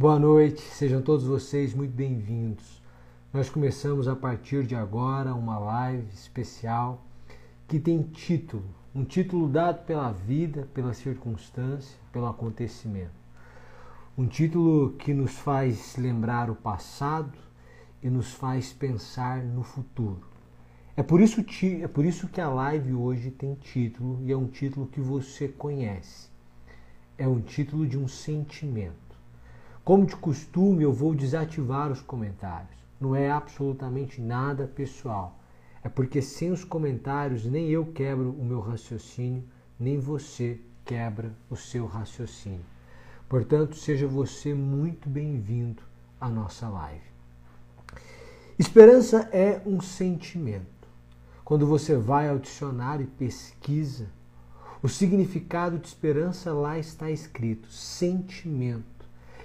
Boa noite, sejam todos vocês muito bem-vindos. Nós começamos a partir de agora uma live especial que tem título, um título dado pela vida, pela circunstância, pelo acontecimento. Um título que nos faz lembrar o passado e nos faz pensar no futuro. É por isso, é por isso que a live hoje tem título e é um título que você conhece. É um título de um sentimento. Como de costume, eu vou desativar os comentários. Não é absolutamente nada pessoal. É porque sem os comentários nem eu quebro o meu raciocínio, nem você quebra o seu raciocínio. Portanto, seja você muito bem-vindo à nossa live. Esperança é um sentimento. Quando você vai ao dicionário e pesquisa, o significado de esperança lá está escrito: sentimento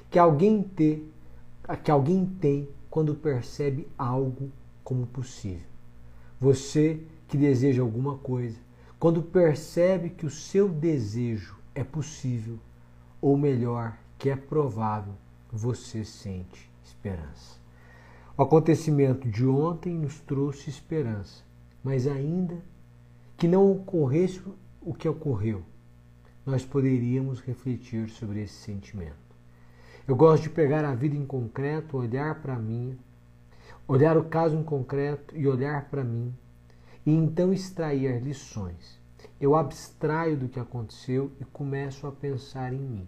que alguém tem, que alguém tem quando percebe algo como possível. Você que deseja alguma coisa, quando percebe que o seu desejo é possível, ou melhor, que é provável, você sente esperança. O acontecimento de ontem nos trouxe esperança, mas ainda que não ocorresse o que ocorreu, nós poderíamos refletir sobre esse sentimento. Eu gosto de pegar a vida em concreto, olhar para mim, olhar o caso em concreto e olhar para mim, e então extrair lições. Eu abstraio do que aconteceu e começo a pensar em mim.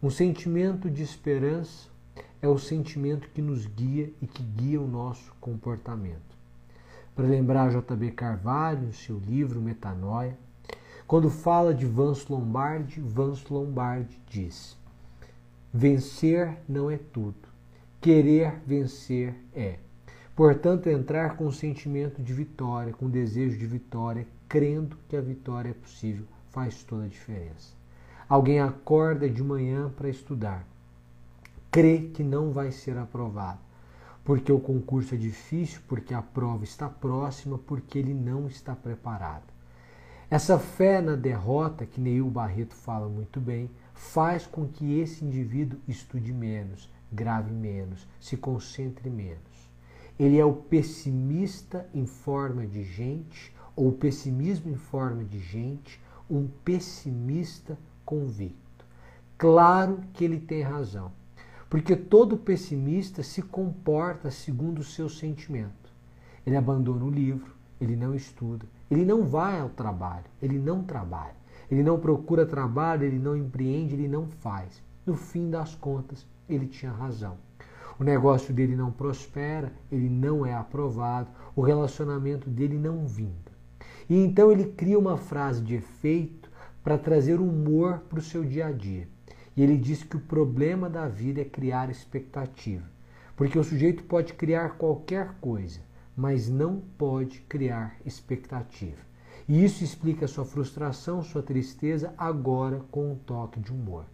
Um sentimento de esperança é o sentimento que nos guia e que guia o nosso comportamento. Para lembrar J.B. Carvalho, seu livro Metanoia, quando fala de Vance Lombardi, Vance Lombardi diz: Vencer não é tudo. Querer vencer é. Portanto, entrar com o sentimento de vitória, com o desejo de vitória, crendo que a vitória é possível, faz toda a diferença. Alguém acorda de manhã para estudar, crê que não vai ser aprovado, porque o concurso é difícil, porque a prova está próxima, porque ele não está preparado. Essa fé na derrota, que Neil Barreto fala muito bem, faz com que esse indivíduo estude menos, grave menos, se concentre menos. Ele é o pessimista em forma de gente, ou o pessimismo em forma de gente, um pessimista convicto. Claro que ele tem razão, porque todo pessimista se comporta segundo o seu sentimento. Ele abandona o livro, ele não estuda, ele não vai ao trabalho, ele não trabalha. Ele não procura trabalho, ele não empreende, ele não faz. No fim das contas, ele tinha razão. O negócio dele não prospera, ele não é aprovado, o relacionamento dele não vinda. E então ele cria uma frase de efeito para trazer humor para o seu dia a dia. E ele diz que o problema da vida é criar expectativa. Porque o sujeito pode criar qualquer coisa, mas não pode criar expectativa. E isso explica sua frustração, sua tristeza, agora com um toque de humor.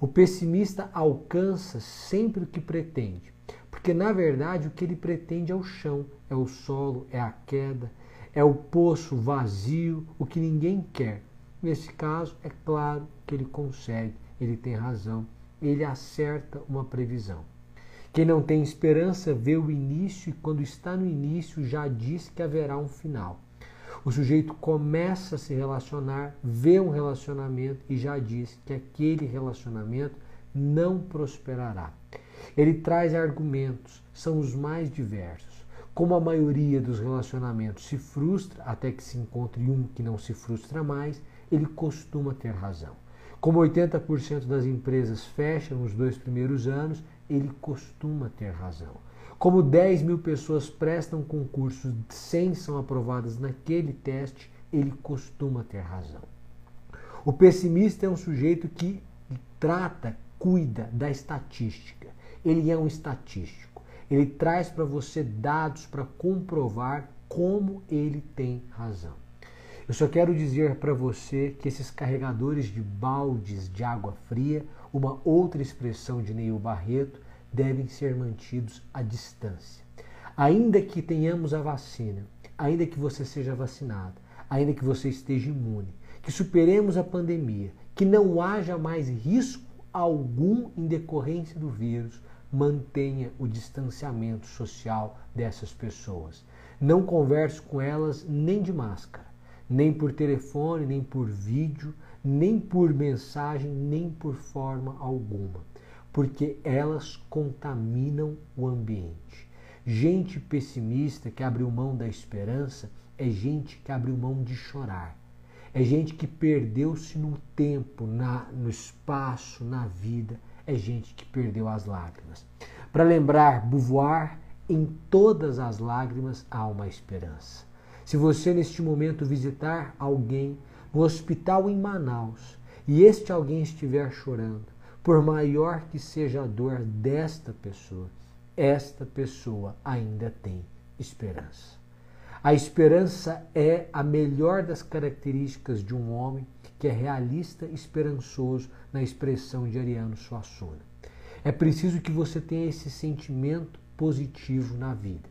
O pessimista alcança sempre o que pretende, porque na verdade o que ele pretende é o chão, é o solo, é a queda, é o poço vazio, o que ninguém quer. Nesse caso, é claro que ele consegue, ele tem razão, ele acerta uma previsão. Quem não tem esperança vê o início e, quando está no início, já diz que haverá um final. O sujeito começa a se relacionar, vê um relacionamento e já diz que aquele relacionamento não prosperará. Ele traz argumentos, são os mais diversos. Como a maioria dos relacionamentos se frustra até que se encontre um que não se frustra mais, ele costuma ter razão. Como 80% das empresas fecham nos dois primeiros anos, ele costuma ter razão. Como 10 mil pessoas prestam concursos, 100 são aprovadas naquele teste, ele costuma ter razão. O pessimista é um sujeito que trata, cuida da estatística. Ele é um estatístico. Ele traz para você dados para comprovar como ele tem razão. Eu só quero dizer para você que esses carregadores de baldes de água fria, uma outra expressão de Neil Barreto, devem ser mantidos à distância. Ainda que tenhamos a vacina, ainda que você seja vacinado, ainda que você esteja imune, que superemos a pandemia, que não haja mais risco algum em decorrência do vírus, mantenha o distanciamento social dessas pessoas. Não converse com elas nem de máscara, nem por telefone, nem por vídeo, nem por mensagem, nem por forma alguma, porque elas contaminam o ambiente. Gente pessimista que abriu mão da esperança é gente que abriu mão de chorar. É gente que perdeu-se no tempo, na, no espaço, na vida. É gente que perdeu as lágrimas. Para lembrar Beauvoir, em todas as lágrimas há uma esperança. Se você neste momento visitar alguém no hospital em Manaus e este alguém estiver chorando, por maior que seja a dor desta pessoa, esta pessoa ainda tem esperança. A esperança é a melhor das características de um homem que é realista e esperançoso na expressão de Ariano Suassuna. É preciso que você tenha esse sentimento positivo na vida,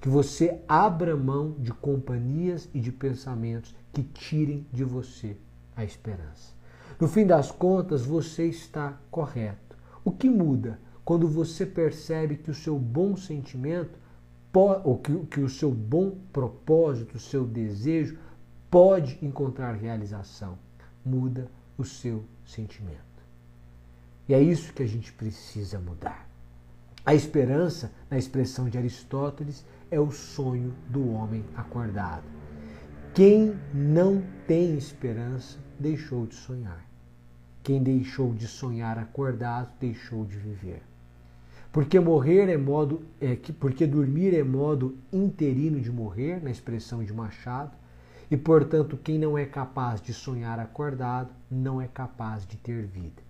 que você abra mão de companhias e de pensamentos que tirem de você a esperança. No fim das contas, você está correto. O que muda quando você percebe que o seu bom sentimento, ou que, que o seu bom propósito, o seu desejo, pode encontrar realização? Muda o seu sentimento. E é isso que a gente precisa mudar. A esperança, na expressão de Aristóteles, é o sonho do homem acordado. Quem não tem esperança deixou de sonhar. Quem deixou de sonhar acordado deixou de viver. Porque morrer é modo, é, porque dormir é modo interino de morrer, na expressão de Machado, e portanto quem não é capaz de sonhar acordado não é capaz de ter vida.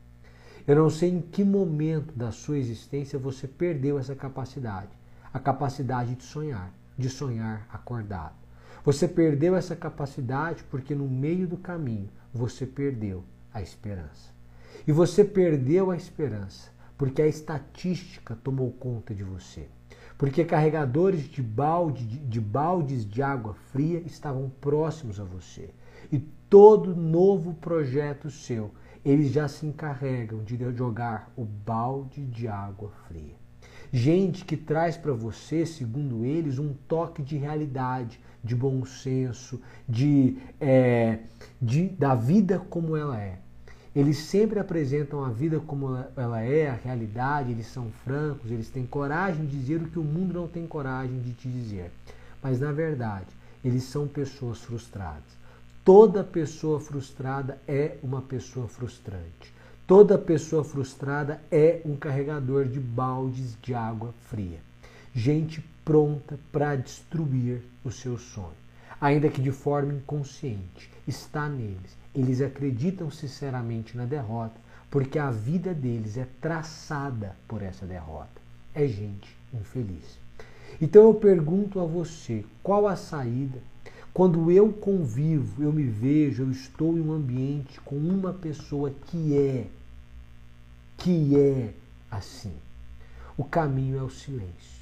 Eu não sei em que momento da sua existência você perdeu essa capacidade, a capacidade de sonhar, de sonhar acordado. Você perdeu essa capacidade porque no meio do caminho você perdeu a esperança. E você perdeu a esperança porque a estatística tomou conta de você. Porque carregadores de, balde, de baldes de água fria estavam próximos a você. E todo novo projeto seu, eles já se encarregam de jogar o balde de água fria. Gente que traz para você, segundo eles, um toque de realidade, de bom senso, de, é, de, da vida como ela é. Eles sempre apresentam a vida como ela é, a realidade, eles são francos, eles têm coragem de dizer o que o mundo não tem coragem de te dizer. Mas na verdade, eles são pessoas frustradas. Toda pessoa frustrada é uma pessoa frustrante. Toda pessoa frustrada é um carregador de baldes de água fria. Gente pronta para destruir o seu sonho, ainda que de forma inconsciente, está neles eles acreditam sinceramente na derrota, porque a vida deles é traçada por essa derrota. É gente infeliz. Então eu pergunto a você, qual a saída? Quando eu convivo, eu me vejo, eu estou em um ambiente com uma pessoa que é, que é assim. O caminho é o silêncio.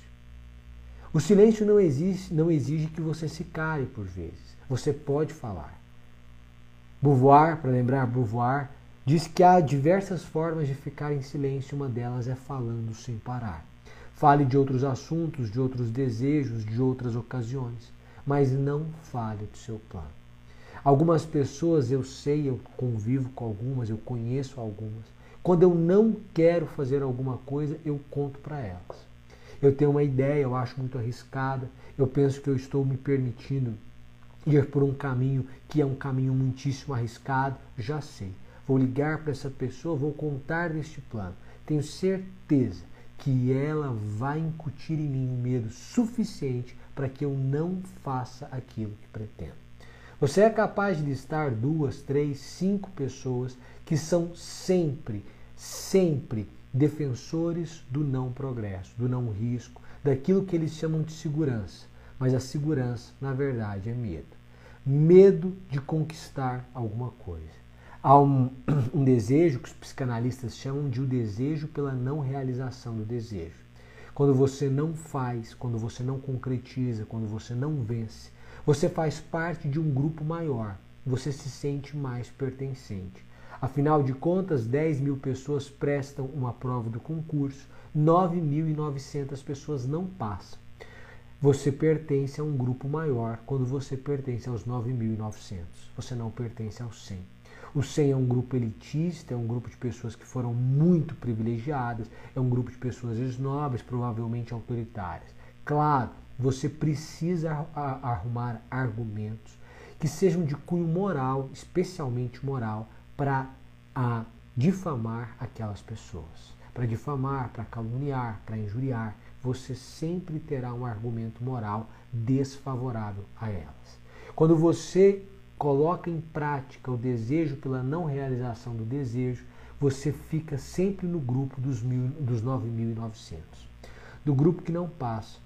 O silêncio não exige, não exige que você se cale por vezes. Você pode falar. Beauvoir, para lembrar Beauvoir, diz que há diversas formas de ficar em silêncio, uma delas é falando sem parar. Fale de outros assuntos, de outros desejos, de outras ocasiões, mas não fale do seu plano. Algumas pessoas eu sei, eu convivo com algumas, eu conheço algumas. Quando eu não quero fazer alguma coisa, eu conto para elas. Eu tenho uma ideia, eu acho muito arriscada, eu penso que eu estou me permitindo ir por um caminho que é um caminho muitíssimo arriscado, já sei. Vou ligar para essa pessoa, vou contar deste plano. Tenho certeza que ela vai incutir em mim um medo suficiente para que eu não faça aquilo que pretendo. Você é capaz de listar duas, três, cinco pessoas que são sempre, sempre defensores do não progresso, do não risco, daquilo que eles chamam de segurança. Mas a segurança, na verdade, é medo. Medo de conquistar alguma coisa. Há um, um desejo que os psicanalistas chamam de o desejo pela não realização do desejo. Quando você não faz, quando você não concretiza, quando você não vence, você faz parte de um grupo maior, você se sente mais pertencente. Afinal de contas, 10 mil pessoas prestam uma prova do concurso, 9.900 pessoas não passam. Você pertence a um grupo maior quando você pertence aos 9.900. Você não pertence aos 100. O 100 é um grupo elitista, é um grupo de pessoas que foram muito privilegiadas, é um grupo de pessoas esnobres, provavelmente autoritárias. Claro, você precisa arrumar argumentos que sejam de cunho moral, especialmente moral, para difamar aquelas pessoas. Para difamar, para caluniar, para injuriar, você sempre terá um argumento moral desfavorável a elas. Quando você coloca em prática o desejo pela não realização do desejo, você fica sempre no grupo dos, mil, dos 9.900. Do grupo que não passa,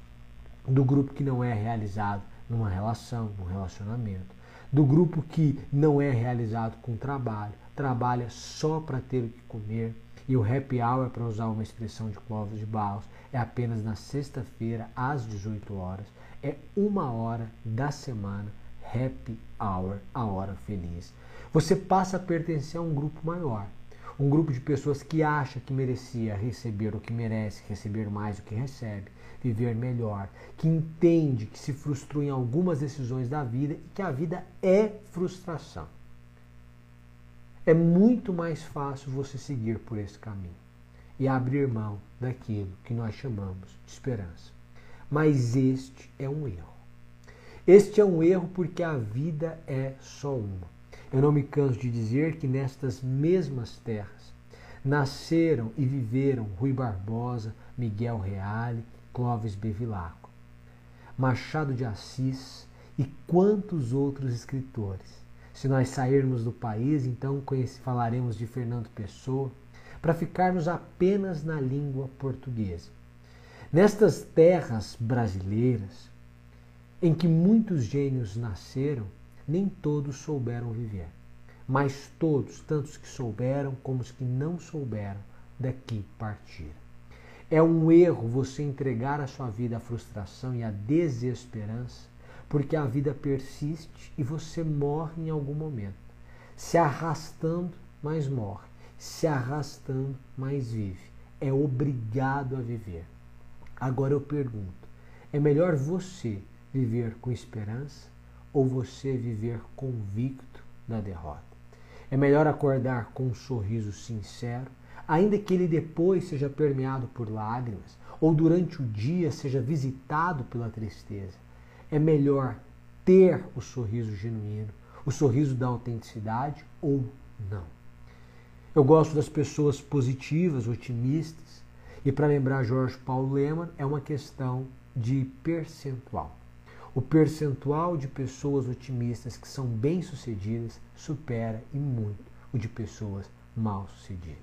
do grupo que não é realizado numa relação, num relacionamento, do grupo que não é realizado com trabalho, trabalha só para ter o que comer, e o happy hour, para usar uma expressão de Clóvis de Barros, é apenas na sexta-feira, às 18 horas, é uma hora da semana happy hour, a hora feliz. Você passa a pertencer a um grupo maior, um grupo de pessoas que acha que merecia receber o que merece, receber mais do que recebe, viver melhor, que entende que se frustrou em algumas decisões da vida e que a vida é frustração. É muito mais fácil você seguir por esse caminho e abrir mão daquilo que nós chamamos de esperança. Mas este é um erro. Este é um erro porque a vida é só uma. Eu não me canso de dizer que nestas mesmas terras nasceram e viveram Rui Barbosa, Miguel Reale, Clóvis Bevilacqua, Machado de Assis e quantos outros escritores. Se nós sairmos do país, então falaremos de Fernando Pessoa, para ficarmos apenas na língua portuguesa. Nestas terras brasileiras, em que muitos gênios nasceram, nem todos souberam viver. Mas todos, tanto os que souberam como os que não souberam, daqui partiram. É um erro você entregar a sua vida à frustração e à desesperança, porque a vida persiste e você morre em algum momento. Se arrastando, mas morre. Se arrastando, mas vive. É obrigado a viver. Agora eu pergunto: é melhor você viver com esperança ou você viver convicto da derrota. É melhor acordar com um sorriso sincero, ainda que ele depois seja permeado por lágrimas ou durante o dia seja visitado pela tristeza. É melhor ter o sorriso genuíno, o sorriso da autenticidade ou não. Eu gosto das pessoas positivas, otimistas, e para lembrar Jorge Paulo Leman, é uma questão de percentual. O percentual de pessoas otimistas que são bem-sucedidas supera e muito o de pessoas mal-sucedidas.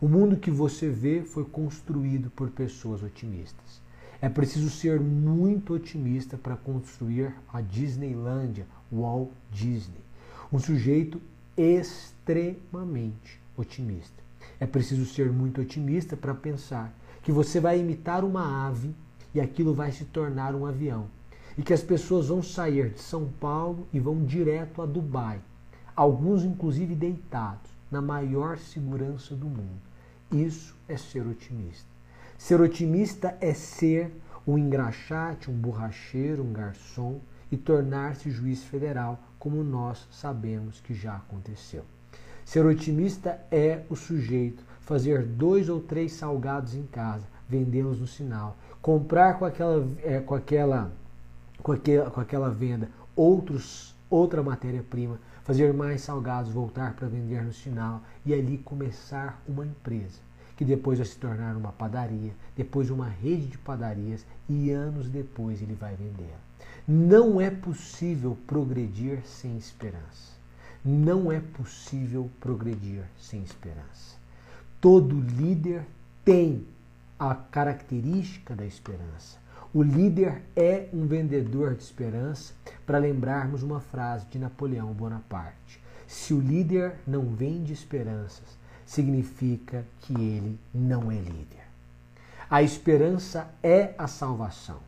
O mundo que você vê foi construído por pessoas otimistas. É preciso ser muito otimista para construir a Disneylândia, Walt Disney. Um sujeito extremamente otimista. É preciso ser muito otimista para pensar que você vai imitar uma ave e aquilo vai se tornar um avião e que as pessoas vão sair de São Paulo e vão direto a Dubai, alguns inclusive deitados, na maior segurança do mundo. Isso é ser otimista. Ser otimista é ser um engraxate, um borracheiro, um garçom e tornar-se juiz federal, como nós sabemos que já aconteceu. Ser otimista é o sujeito fazer dois ou três salgados em casa, vendê-los no sinal, comprar com aquela, é, com aquela com aquela, com aquela venda outros, outra matéria-prima, fazer mais salgados, voltar para vender no final e ali começar uma empresa que depois vai se tornar uma padaria, depois uma rede de padarias e anos depois ele vai vender. Não é possível progredir sem esperança. Não é possível progredir sem esperança. Todo líder tem a característica da esperança. O líder é um vendedor de esperança, para lembrarmos uma frase de Napoleão Bonaparte. Se o líder não vende esperanças, significa que ele não é líder. A esperança é a salvação.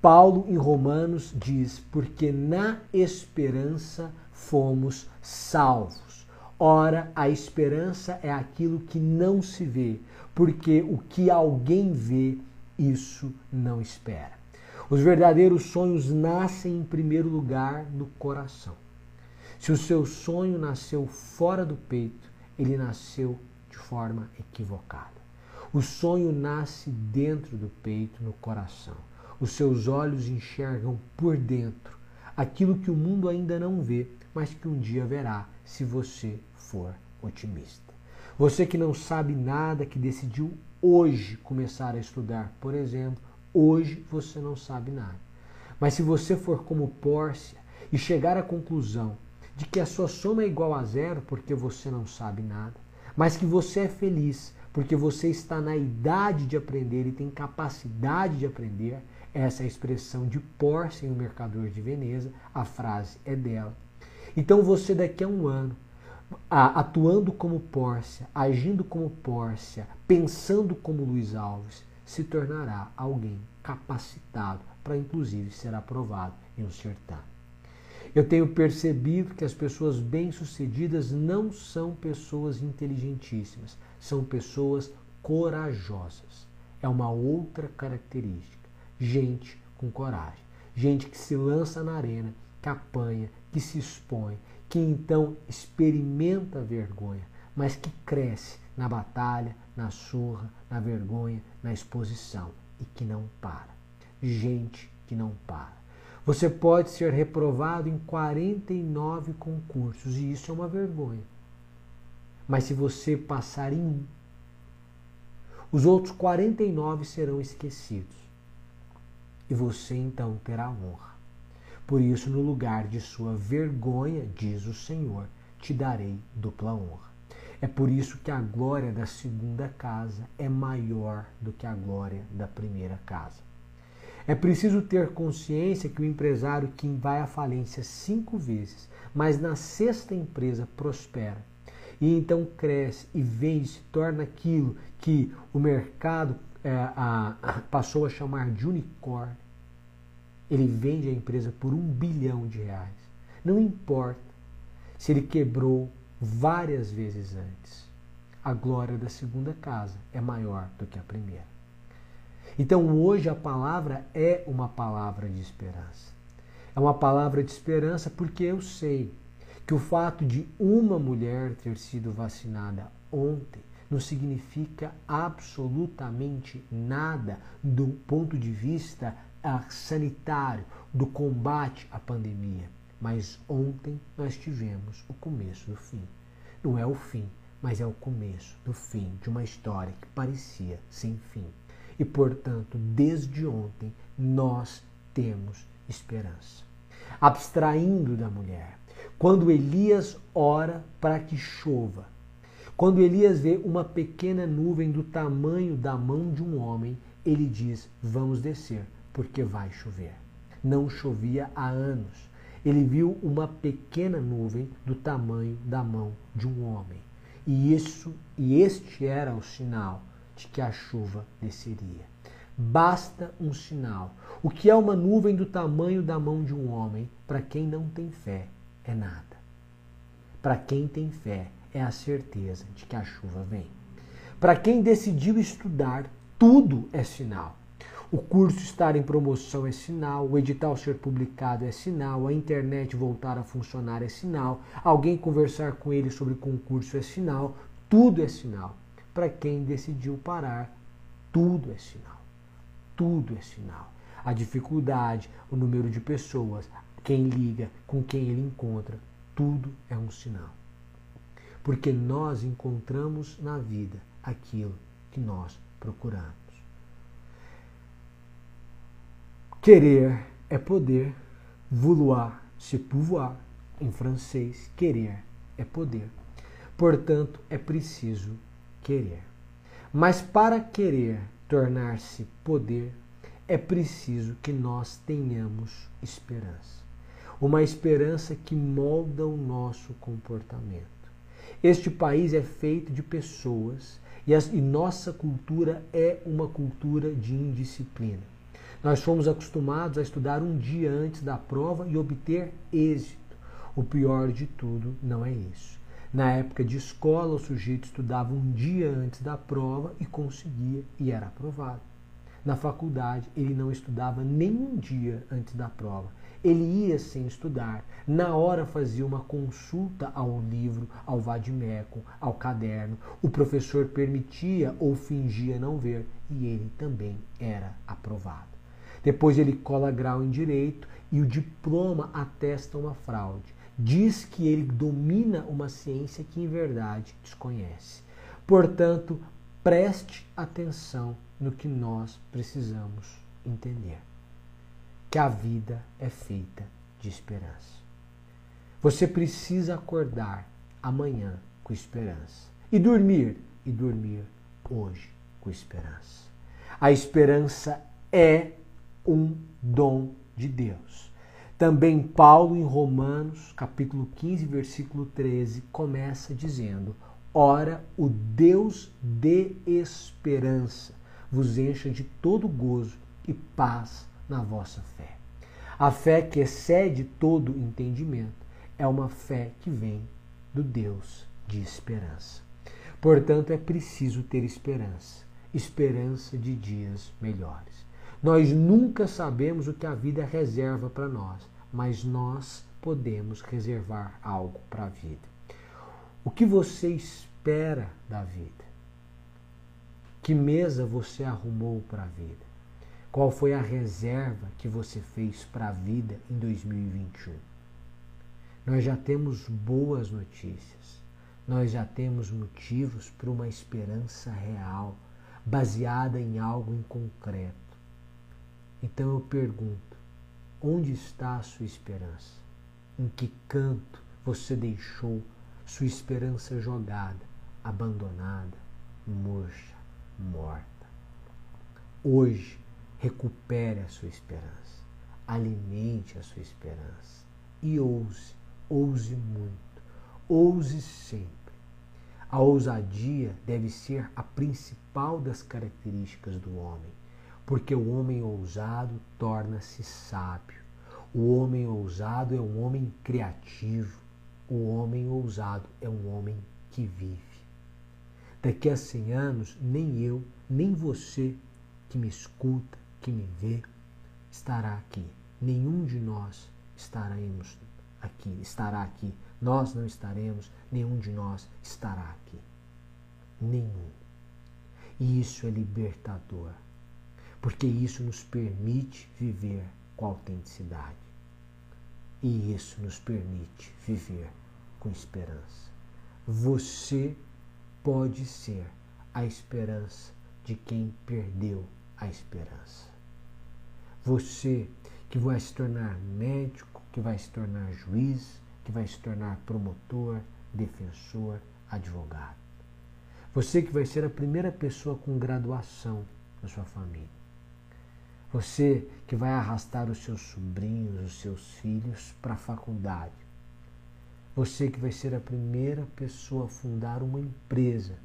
Paulo, em Romanos, diz: Porque na esperança fomos salvos. Ora, a esperança é aquilo que não se vê, porque o que alguém vê, isso não espera. Os verdadeiros sonhos nascem em primeiro lugar no coração. Se o seu sonho nasceu fora do peito, ele nasceu de forma equivocada. O sonho nasce dentro do peito, no coração. Os seus olhos enxergam por dentro aquilo que o mundo ainda não vê, mas que um dia verá se você for otimista. Você que não sabe nada, que decidiu hoje começar a estudar, por exemplo, hoje você não sabe nada. Mas se você for como Pórcia e chegar à conclusão de que a sua soma é igual a zero porque você não sabe nada, mas que você é feliz porque você está na idade de aprender e tem capacidade de aprender, essa é a expressão de Pórcia em O Mercador de Veneza, a frase é dela. Então você daqui a um ano atuando como Pórcia, agindo como Pórcia, pensando como Luiz Alves, se tornará alguém capacitado para, inclusive, ser aprovado em um certame. Eu tenho percebido que as pessoas bem-sucedidas não são pessoas inteligentíssimas, são pessoas corajosas. É uma outra característica. Gente com coragem. Gente que se lança na arena, que apanha, que se expõe, que então experimenta a vergonha, mas que cresce na batalha, na surra, na vergonha, na exposição e que não para. Gente que não para. Você pode ser reprovado em 49 concursos e isso é uma vergonha. Mas se você passar em um, os outros 49 serão esquecidos. E você então terá honra. Por isso, no lugar de sua vergonha, diz o Senhor, te darei dupla honra. É por isso que a glória da segunda casa é maior do que a glória da primeira casa. É preciso ter consciência que o empresário que vai à falência cinco vezes, mas na sexta empresa prospera, e então cresce e vende, se torna aquilo que o mercado é, a, passou a chamar de unicórnio, ele vende a empresa por um bilhão de reais. Não importa se ele quebrou várias vezes antes. A glória da segunda casa é maior do que a primeira. Então hoje a palavra é uma palavra de esperança. É uma palavra de esperança porque eu sei que o fato de uma mulher ter sido vacinada ontem não significa absolutamente nada do ponto de vista sanitário do combate à pandemia. Mas ontem nós tivemos o começo do fim. Não é o fim, mas é o começo do fim de uma história que parecia sem fim. E, portanto, desde ontem nós temos esperança. Abstraindo da mulher, quando Elias ora para que chova, quando Elias vê uma pequena nuvem do tamanho da mão de um homem, ele diz: Vamos descer porque vai chover. Não chovia há anos. Ele viu uma pequena nuvem do tamanho da mão de um homem. E isso e este era o sinal de que a chuva desceria. Basta um sinal. O que é uma nuvem do tamanho da mão de um homem, para quem não tem fé, é nada. Para quem tem fé, é a certeza de que a chuva vem. Para quem decidiu estudar, tudo é sinal. O curso estar em promoção é sinal, o edital ser publicado é sinal, a internet voltar a funcionar é sinal, alguém conversar com ele sobre concurso é sinal, tudo é sinal. Para quem decidiu parar, tudo é sinal. Tudo é sinal. A dificuldade, o número de pessoas, quem liga, com quem ele encontra, tudo é um sinal. Porque nós encontramos na vida aquilo que nós procuramos. Querer é poder, vouloir, se pouvoir, em francês, querer é poder. Portanto, é preciso querer. Mas para querer tornar-se poder, é preciso que nós tenhamos esperança. Uma esperança que molda o nosso comportamento. Este país é feito de pessoas e, as, e nossa cultura é uma cultura de indisciplina. Nós fomos acostumados a estudar um dia antes da prova e obter êxito. O pior de tudo não é isso. Na época de escola, o sujeito estudava um dia antes da prova e conseguia e era aprovado. Na faculdade, ele não estudava nem um dia antes da prova. Ele ia sem estudar. Na hora fazia uma consulta ao livro, ao vadimeco, ao caderno. O professor permitia ou fingia não ver e ele também era aprovado. Depois ele cola grau em direito e o diploma atesta uma fraude. Diz que ele domina uma ciência que em verdade desconhece. Portanto, preste atenção no que nós precisamos entender: que a vida é feita de esperança. Você precisa acordar amanhã com esperança e dormir e dormir hoje com esperança. A esperança é um dom de Deus. Também Paulo em Romanos, capítulo 15, versículo 13, começa dizendo: Ora, o Deus de esperança vos encha de todo gozo e paz na vossa fé. A fé que excede todo entendimento é uma fé que vem do Deus de esperança. Portanto, é preciso ter esperança, esperança de dias melhores. Nós nunca sabemos o que a vida reserva para nós, mas nós podemos reservar algo para a vida. O que você espera da vida? Que mesa você arrumou para a vida? Qual foi a reserva que você fez para a vida em 2021? Nós já temos boas notícias. Nós já temos motivos para uma esperança real, baseada em algo em concreto. Então eu pergunto: onde está a sua esperança? Em que canto você deixou sua esperança jogada, abandonada, murcha? morta. Hoje, recupere a sua esperança, alimente a sua esperança e ouse, ouse muito, ouse sempre. A ousadia deve ser a principal das características do homem, porque o homem ousado torna-se sábio. O homem ousado é um homem criativo. O homem ousado é um homem que vive. Daqui a 100 anos, nem eu, nem você que me escuta, que me vê, estará aqui. Nenhum de nós estaremos aqui, estará aqui. Nós não estaremos, nenhum de nós estará aqui. Nenhum. E isso é libertador, porque isso nos permite viver com autenticidade. E isso nos permite viver com esperança. Você pode ser a esperança de quem perdeu a esperança. Você que vai se tornar médico, que vai se tornar juiz, que vai se tornar promotor, defensor, advogado. Você que vai ser a primeira pessoa com graduação na sua família. Você que vai arrastar os seus sobrinhos, os seus filhos para a faculdade você que vai ser a primeira pessoa a fundar uma empresa.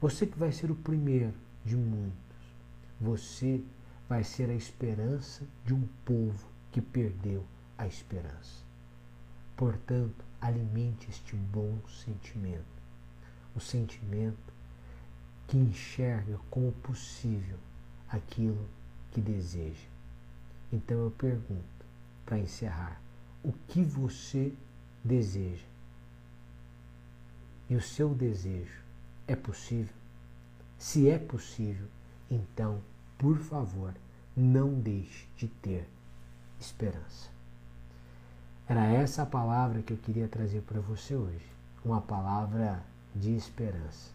Você que vai ser o primeiro de muitos. Você vai ser a esperança de um povo que perdeu a esperança. Portanto, alimente este bom sentimento. O sentimento que enxerga como possível aquilo que deseja. Então eu pergunto, para encerrar, o que você deseja. E o seu desejo é possível? Se é possível, então, por favor, não deixe de ter esperança. Era essa a palavra que eu queria trazer para você hoje, uma palavra de esperança.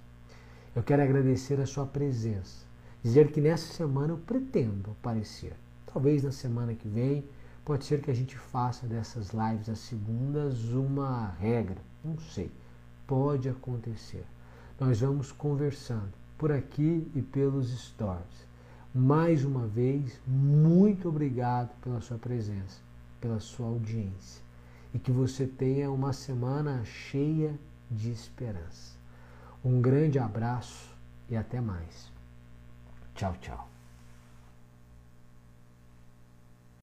Eu quero agradecer a sua presença, dizer que nessa semana eu pretendo aparecer. Talvez na semana que vem Pode ser que a gente faça dessas lives às segundas uma regra, não sei. Pode acontecer. Nós vamos conversando por aqui e pelos stories. Mais uma vez, muito obrigado pela sua presença, pela sua audiência e que você tenha uma semana cheia de esperança. Um grande abraço e até mais. Tchau, tchau.